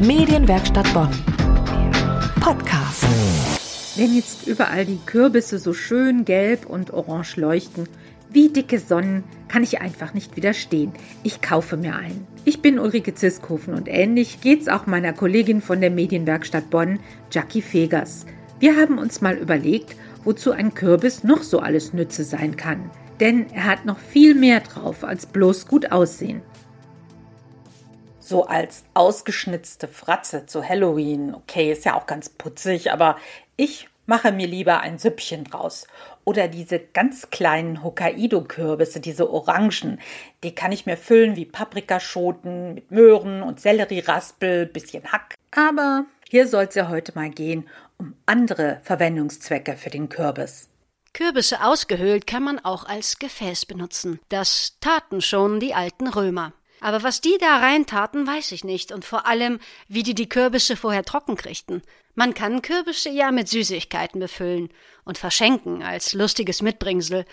Medienwerkstatt Bonn. Podcast. Wenn jetzt überall die Kürbisse so schön gelb und orange leuchten, wie dicke Sonnen, kann ich einfach nicht widerstehen. Ich kaufe mir einen. Ich bin Ulrike Ziskofen und ähnlich geht's auch meiner Kollegin von der Medienwerkstatt Bonn, Jackie Fegers. Wir haben uns mal überlegt, wozu ein Kürbis noch so alles Nütze sein kann. Denn er hat noch viel mehr drauf als bloß gut aussehen so als ausgeschnitzte Fratze zu Halloween. Okay, ist ja auch ganz putzig, aber ich mache mir lieber ein Süppchen draus. Oder diese ganz kleinen Hokkaido-Kürbisse, diese Orangen, die kann ich mir füllen wie Paprikaschoten mit Möhren und Sellerieraspel, bisschen Hack. Aber hier soll es ja heute mal gehen um andere Verwendungszwecke für den Kürbis. Kürbisse ausgehöhlt kann man auch als Gefäß benutzen. Das taten schon die alten Römer. Aber was die da reintaten, weiß ich nicht. Und vor allem, wie die die Kürbisse vorher trocken kriegten. Man kann Kürbisse ja mit Süßigkeiten befüllen und verschenken als lustiges Mitbringsel.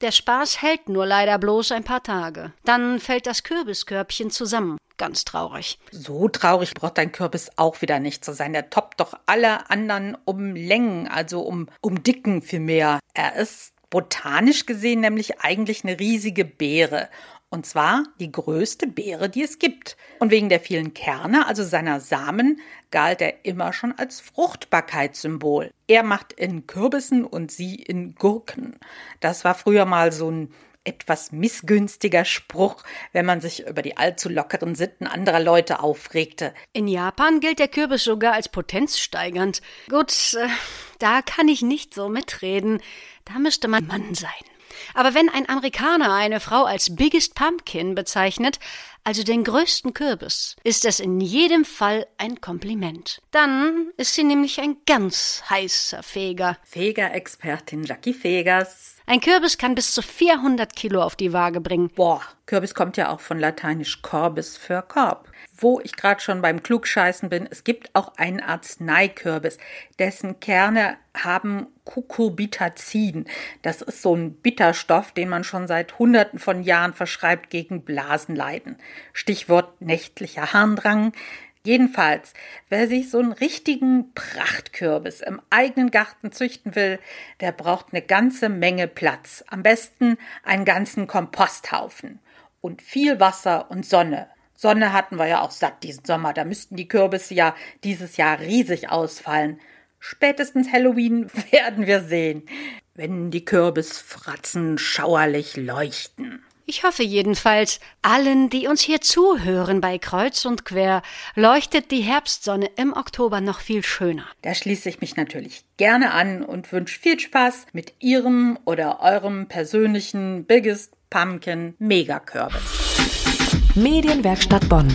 Der Spaß hält nur leider bloß ein paar Tage. Dann fällt das Kürbiskörbchen zusammen. Ganz traurig. So traurig braucht dein Kürbis auch wieder nicht zu sein. Der toppt doch alle anderen um Längen, also um, um Dicken vielmehr. Er ist botanisch gesehen nämlich eigentlich eine riesige Beere und zwar die größte Beere, die es gibt. Und wegen der vielen Kerne, also seiner Samen, galt er immer schon als Fruchtbarkeitssymbol. Er macht in Kürbissen und sie in Gurken. Das war früher mal so ein etwas missgünstiger Spruch, wenn man sich über die allzu lockeren Sitten anderer Leute aufregte. In Japan gilt der Kürbis sogar als potenzsteigernd. Gut, äh, da kann ich nicht so mitreden. Da müsste man Mann sein. Aber wenn ein Amerikaner eine Frau als Biggest Pumpkin bezeichnet, also den größten Kürbis, ist es in jedem Fall ein Kompliment. Dann ist sie nämlich ein ganz heißer Feger. Feger-Expertin Jackie Fegers. Ein Kürbis kann bis zu 400 Kilo auf die Waage bringen. Boah, Kürbis kommt ja auch von lateinisch Corbis für Korb wo ich gerade schon beim Klugscheißen bin, es gibt auch einen Arzneikürbis, dessen Kerne haben Cucurbitazin. Das ist so ein Bitterstoff, den man schon seit Hunderten von Jahren verschreibt gegen Blasenleiden. Stichwort nächtlicher Harndrang. Jedenfalls, wer sich so einen richtigen Prachtkürbis im eigenen Garten züchten will, der braucht eine ganze Menge Platz. Am besten einen ganzen Komposthaufen und viel Wasser und Sonne. Sonne hatten wir ja auch satt diesen Sommer. Da müssten die Kürbisse ja dieses Jahr riesig ausfallen. Spätestens Halloween werden wir sehen, wenn die Kürbisfratzen schauerlich leuchten. Ich hoffe jedenfalls, allen, die uns hier zuhören bei Kreuz und Quer, leuchtet die Herbstsonne im Oktober noch viel schöner. Da schließe ich mich natürlich gerne an und wünsche viel Spaß mit Ihrem oder eurem persönlichen Biggest Pumpkin Megakürbis. Medienwerkstatt Bonn.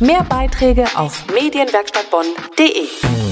Mehr Beiträge auf medienwerkstattbonn.de.